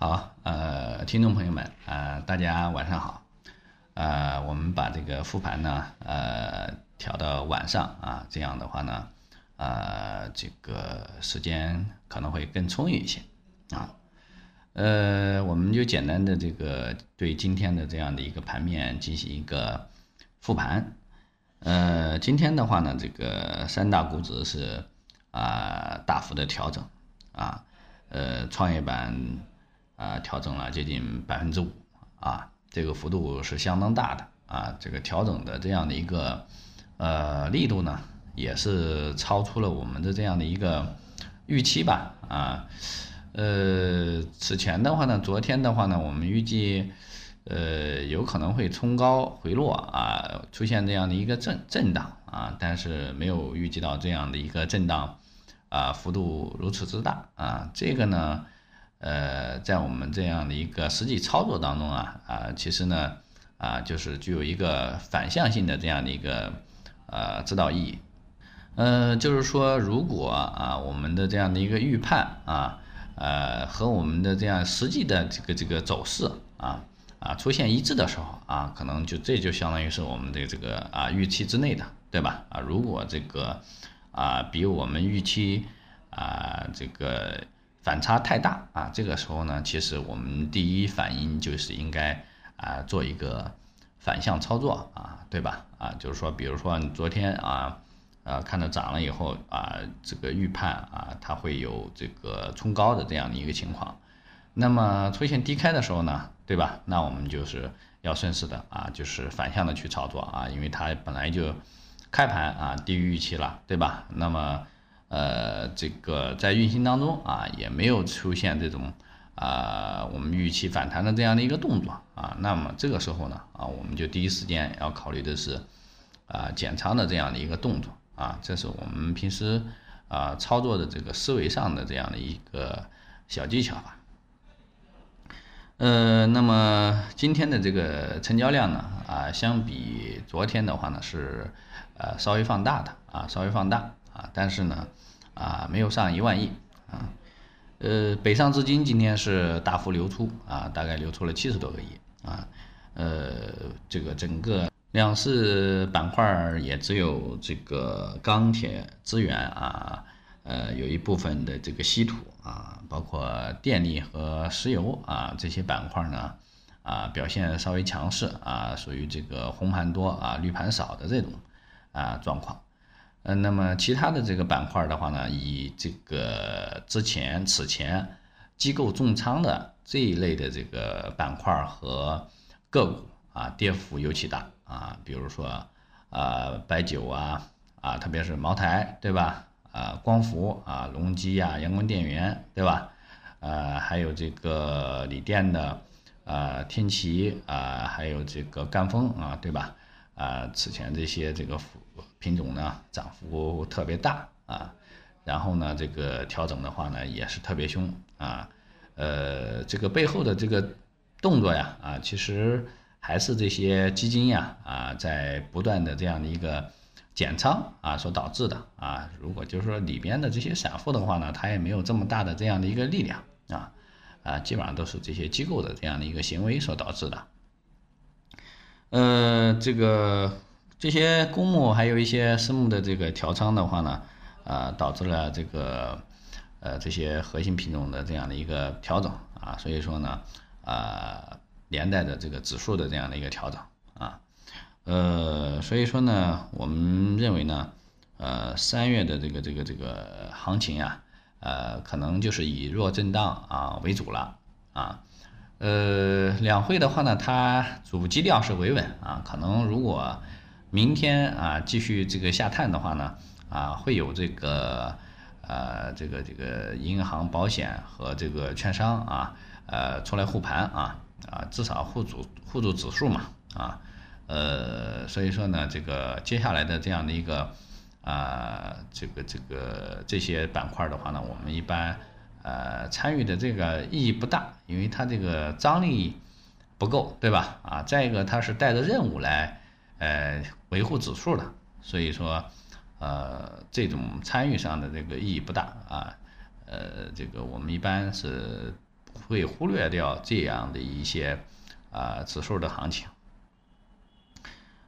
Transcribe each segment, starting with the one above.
好，呃，听众朋友们，呃，大家晚上好，呃，我们把这个复盘呢，呃，调到晚上啊，这样的话呢，呃，这个时间可能会更充裕一些啊，呃，我们就简单的这个对今天的这样的一个盘面进行一个复盘，呃，今天的话呢，这个三大股指是啊大幅的调整啊，呃，创业板。啊，调整了接近百分之五啊，这个幅度是相当大的啊。这个调整的这样的一个呃力度呢，也是超出了我们的这样的一个预期吧啊。呃，此前的话呢，昨天的话呢，我们预计呃有可能会冲高回落啊，出现这样的一个震震荡啊，但是没有预计到这样的一个震荡啊幅度如此之大啊。这个呢。呃，在我们这样的一个实际操作当中啊，啊，其实呢，啊，就是具有一个反向性的这样的一个呃指导意义。呃，就是说，如果啊，我们的这样的一个预判啊，呃，和我们的这样实际的这个这个走势啊啊出现一致的时候啊，可能就这就相当于是我们的这个啊预期之内的，对吧？啊，如果这个啊比我们预期啊这个。反差太大啊！这个时候呢，其实我们第一反应就是应该啊做一个反向操作啊，对吧？啊，就是说，比如说你昨天啊，呃，看到涨了以后啊，这个预判啊，它会有这个冲高的这样的一个情况。那么出现低开的时候呢，对吧？那我们就是要顺势的啊，就是反向的去操作啊，因为它本来就开盘啊低于预期了，对吧？那么。呃，这个在运行当中啊，也没有出现这种啊我们预期反弹的这样的一个动作啊，那么这个时候呢啊，我们就第一时间要考虑的是啊减仓的这样的一个动作啊，这是我们平时啊操作的这个思维上的这样的一个小技巧吧。呃，那么今天的这个成交量呢啊，相比昨天的话呢是呃稍微放大的啊，稍微放大。啊，但是呢，啊，没有上一万亿啊，呃，北上资金今天是大幅流出啊，大概流出了七十多个亿啊，呃，这个整个两市板块也只有这个钢铁资源啊，呃，有一部分的这个稀土啊，包括电力和石油啊这些板块呢，啊，表现稍微强势啊，属于这个红盘多啊，绿盘少的这种啊状况。嗯，那么其他的这个板块的话呢，以这个之前此前机构重仓的这一类的这个板块和个股啊，跌幅尤其大啊，比如说啊白酒啊啊，特别是茅台对吧？啊光伏啊隆基啊阳光电源对吧？呃还有这个锂电的啊天齐啊，还有这个赣锋啊对吧？啊此前这些这个。品种呢涨幅特别大啊，然后呢这个调整的话呢也是特别凶啊，呃这个背后的这个动作呀啊其实还是这些基金呀啊在不断的这样的一个减仓啊所导致的啊，如果就是说里边的这些散户的话呢，他也没有这么大的这样的一个力量啊。啊基本上都是这些机构的这样的一个行为所导致的，呃这个。这些公募还有一些私募的这个调仓的话呢，啊，导致了这个呃这些核心品种的这样的一个调整啊，所以说呢，啊连带着这个指数的这样的一个调整啊，呃，所以说呢，我们认为呢，呃三月的这个这个这个行情呀，呃可能就是以弱震荡啊为主了啊，呃两会的话呢，它主基调是维稳啊，可能如果明天啊，继续这个下探的话呢，啊，会有这个，呃，这个这个银行、保险和这个券商啊，呃，出来护盘啊，啊，至少护住护住指数嘛，啊，呃，所以说呢，这个接下来的这样的一个，啊，这个这个这些板块的话呢，我们一般，呃，参与的这个意义不大，因为它这个张力不够，对吧？啊，再一个，它是带着任务来。呃，维护指数的，所以说，呃，这种参与上的这个意义不大啊。呃，这个我们一般是会忽略掉这样的一些啊指数的行情。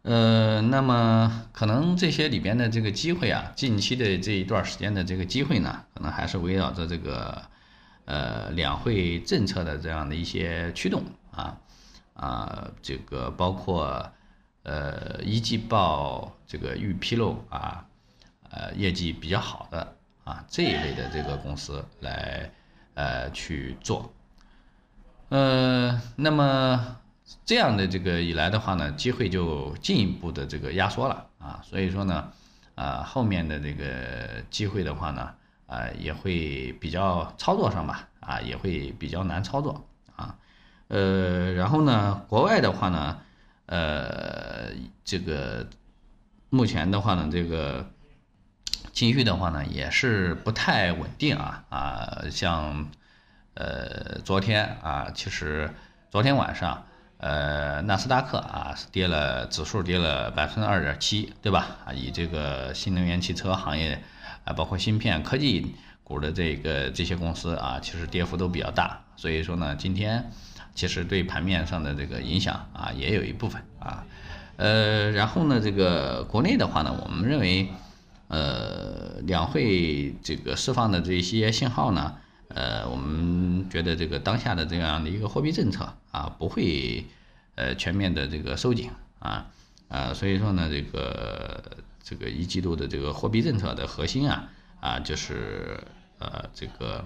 呃，那么可能这些里边的这个机会啊，近期的这一段时间的这个机会呢，可能还是围绕着这个呃两会政策的这样的一些驱动啊啊，这个包括呃一季报这个预披露啊，呃业绩比较好的啊这一类的这个公司来呃去做，呃，那么。这样的这个以来的话呢，机会就进一步的这个压缩了啊，所以说呢，啊后面的这个机会的话呢，啊也会比较操作上吧，啊也会比较难操作啊，呃然后呢，国外的话呢，呃这个目前的话呢，这个情绪的话呢也是不太稳定啊啊像呃昨天啊，其实昨天晚上。呃，纳斯达克啊跌了，指数跌了百分之二点七，对吧？啊，以这个新能源汽车行业啊，包括芯片科技股的这个这些公司啊，其实跌幅都比较大。所以说呢，今天其实对盘面上的这个影响啊，也有一部分啊。呃，然后呢，这个国内的话呢，我们认为，呃，两会这个释放的这些信号呢。呃，我们觉得这个当下的这样的一个货币政策啊，不会呃全面的这个收紧啊啊，所以说呢，这个这个一季度的这个货币政策的核心啊啊，就是呃这个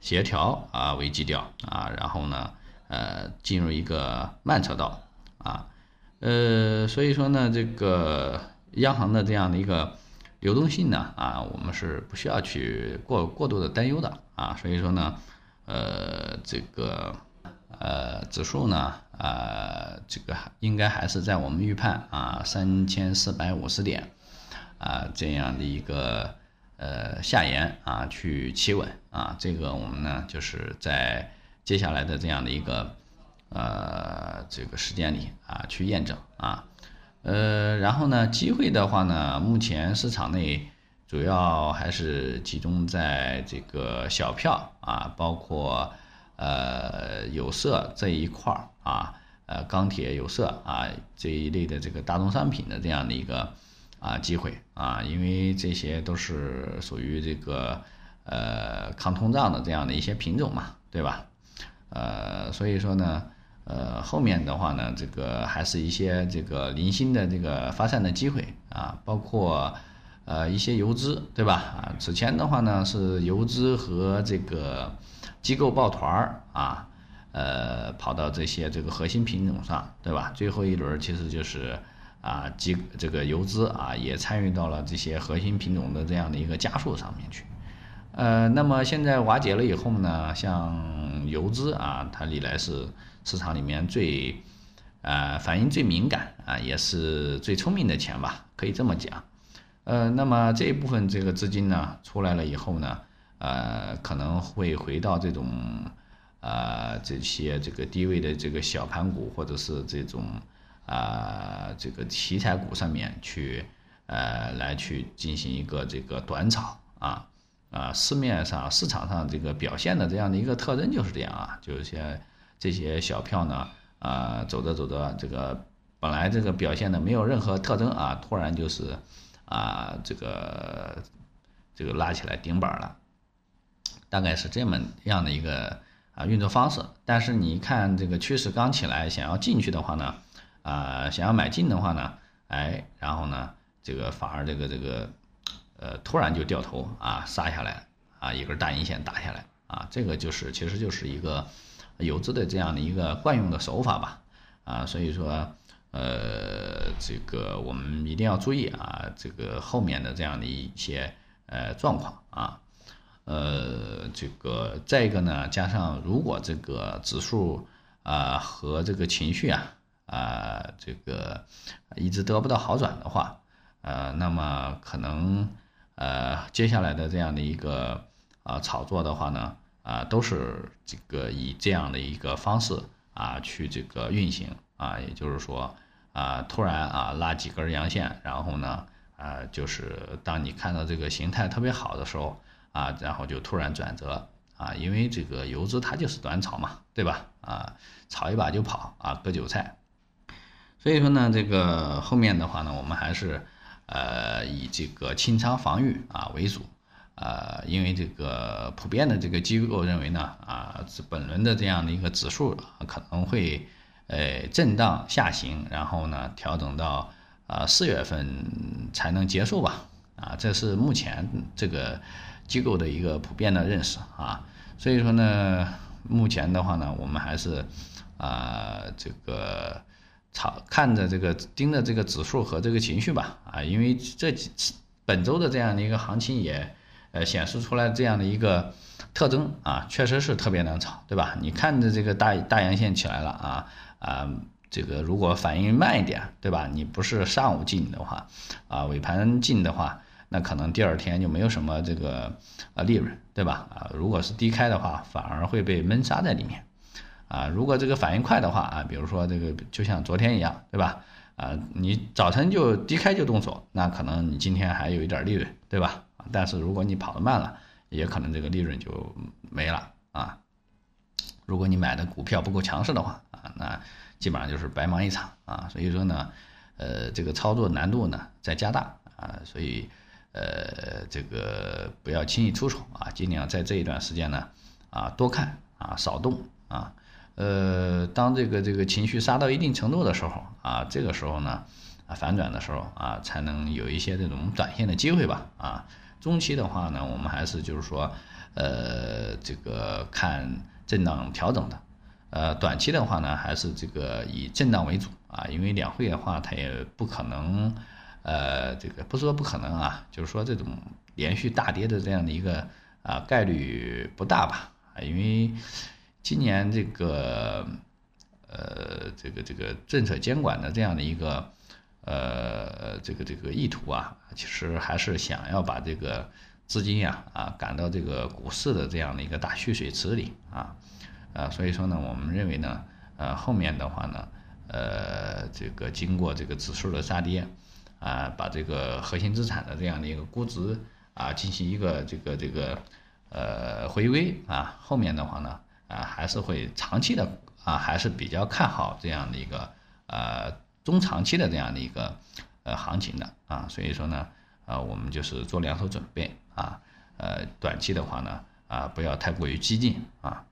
协调啊为基调啊，然后呢呃进入一个慢车道啊，呃，所以说呢，这个央行的这样的一个。流动性呢啊，我们是不需要去过过度的担忧的啊，所以说呢，呃，这个呃指数呢啊，这个应该还是在我们预判啊三千四百五十点啊这样的一个呃下沿啊去企稳啊，这个我们呢就是在接下来的这样的一个呃这个时间里啊去验证啊。呃，然后呢，机会的话呢，目前市场内主要还是集中在这个小票啊，包括呃有色这一块儿啊，呃钢铁、有色啊这一类的这个大宗商品的这样的一个啊机会啊，因为这些都是属于这个呃抗通胀的这样的一些品种嘛，对吧？呃，所以说呢。呃，后面的话呢，这个还是一些这个零星的这个发散的机会啊，包括呃一些游资，对吧？啊，此前的话呢是游资和这个机构抱团儿啊，呃，跑到这些这个核心品种上，对吧？最后一轮其实就是啊机这个游资啊也参与到了这些核心品种的这样的一个加速上面去。呃，那么现在瓦解了以后呢，像游资啊，它历来是。市场里面最，呃，反应最敏感啊，也是最聪明的钱吧，可以这么讲。呃，那么这一部分这个资金呢出来了以后呢，呃，可能会回到这种，啊，这些这个低位的这个小盘股或者是这种，啊，这个题材股上面去，呃，来去进行一个这个短炒啊，啊，市面上市场上这个表现的这样的一个特征就是这样啊，就是些。这些小票呢，啊，走着走着，这个本来这个表现的没有任何特征啊，突然就是，啊，这个这个拉起来顶板了，大概是这么样的一个啊运作方式。但是你看这个趋势刚起来，想要进去的话呢，啊，想要买进的话呢，哎，然后呢，这个反而这个这个，呃，突然就掉头啊，杀下来啊，一根大阴线打下来啊，这个就是其实就是一个。游资的这样的一个惯用的手法吧，啊，所以说，呃，这个我们一定要注意啊，这个后面的这样的一些呃状况啊，呃，这个再一个呢，加上如果这个指数啊和这个情绪啊啊这个一直得不到好转的话，呃，那么可能呃接下来的这样的一个啊炒作的话呢。啊，都是这个以这样的一个方式啊去这个运行啊，也就是说啊，突然啊拉几根阳线，然后呢啊，就是当你看到这个形态特别好的时候啊，然后就突然转折啊，因为这个游资它就是短炒嘛，对吧？啊，炒一把就跑啊，割韭菜。所以说呢，这个后面的话呢，我们还是呃以这个清仓防御啊为主。呃，因为这个普遍的这个机构认为呢，啊，本轮的这样的一个指数可能会呃震荡下行，然后呢调整到啊四月份才能结束吧，啊，这是目前这个机构的一个普遍的认识啊，所以说呢，目前的话呢，我们还是啊这个炒看着这个盯着这个指数和这个情绪吧，啊，因为这几本周的这样的一个行情也。呃，显示出来这样的一个特征啊，确实是特别难炒，对吧？你看着这个大大阳线起来了啊啊，这个如果反应慢一点，对吧？你不是上午进的话，啊，尾盘进的话，那可能第二天就没有什么这个啊利润，对吧？啊，如果是低开的话，反而会被闷杀在里面，啊，如果这个反应快的话啊，比如说这个就像昨天一样，对吧？啊，你早晨就低开就动手，那可能你今天还有一点利润，对吧？但是如果你跑得慢了，也可能这个利润就没了啊。如果你买的股票不够强势的话啊，那基本上就是白忙一场啊。所以说呢，呃，这个操作难度呢在加大啊，所以呃，这个不要轻易出手啊，尽量在这一段时间呢啊多看啊少动啊。呃，当这个这个情绪杀到一定程度的时候啊，这个时候呢啊反转的时候啊，才能有一些这种短线的机会吧啊。中期的话呢，我们还是就是说，呃，这个看震荡调整的，呃，短期的话呢，还是这个以震荡为主啊，因为两会的话，它也不可能，呃，这个不是说不可能啊，就是说这种连续大跌的这样的一个啊概率不大吧，啊，因为今年这个，呃，这个这个政策监管的这样的一个。呃，这个这个意图啊，其实还是想要把这个资金呀啊赶到这个股市的这样的一个大蓄水池里啊，啊，所以说呢，我们认为呢，呃，后面的话呢，呃，这个经过这个指数的杀跌啊，把这个核心资产的这样的一个估值啊进行一个这个这个呃回归啊，后面的话呢啊还是会长期的啊还是比较看好这样的一个呃。中长期的这样的一个呃行情的啊，所以说呢，啊我们就是做两手准备啊，呃短期的话呢啊不要太过于激进啊，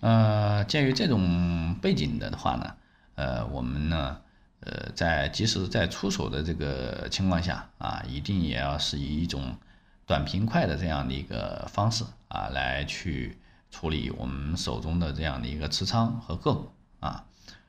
呃鉴于这种背景的话呢，呃我们呢呃在即使在出手的这个情况下啊，一定也要是以一种短平快的这样的一个方式啊来去处理我们手中的这样的一个持仓和个股啊，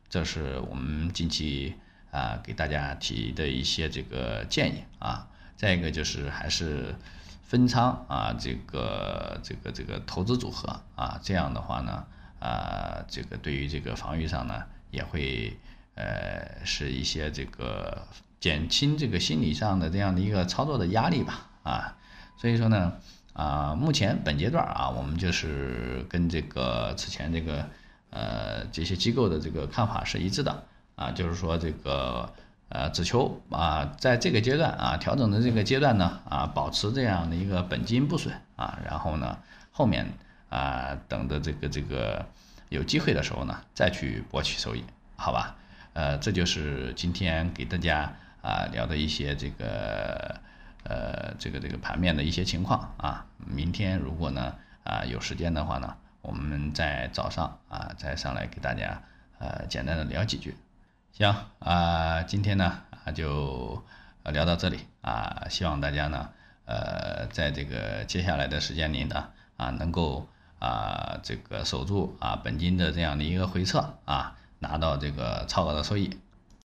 这是我们近期。啊，给大家提的一些这个建议啊，再一个就是还是分仓啊，这个这个这个投资组合啊，这样的话呢，啊，这个对于这个防御上呢，也会呃是一些这个减轻这个心理上的这样的一个操作的压力吧啊，所以说呢，啊，目前本阶段啊，我们就是跟这个此前这个呃这些机构的这个看法是一致的。啊，就是说这个呃，只求啊，在这个阶段啊，调整的这个阶段呢，啊，保持这样的一个本金不损啊，然后呢，后面啊，等着这个这个有机会的时候呢，再去博取收益，好吧？呃，这就是今天给大家啊聊的一些这个呃这个这个盘面的一些情况啊。明天如果呢啊有时间的话呢，我们在早上啊再上来给大家呃简单的聊几句。行啊，今天呢啊就聊到这里啊，希望大家呢呃在这个接下来的时间里呢啊能够啊这个守住啊本金的这样的一个回撤啊，拿到这个超额的收益。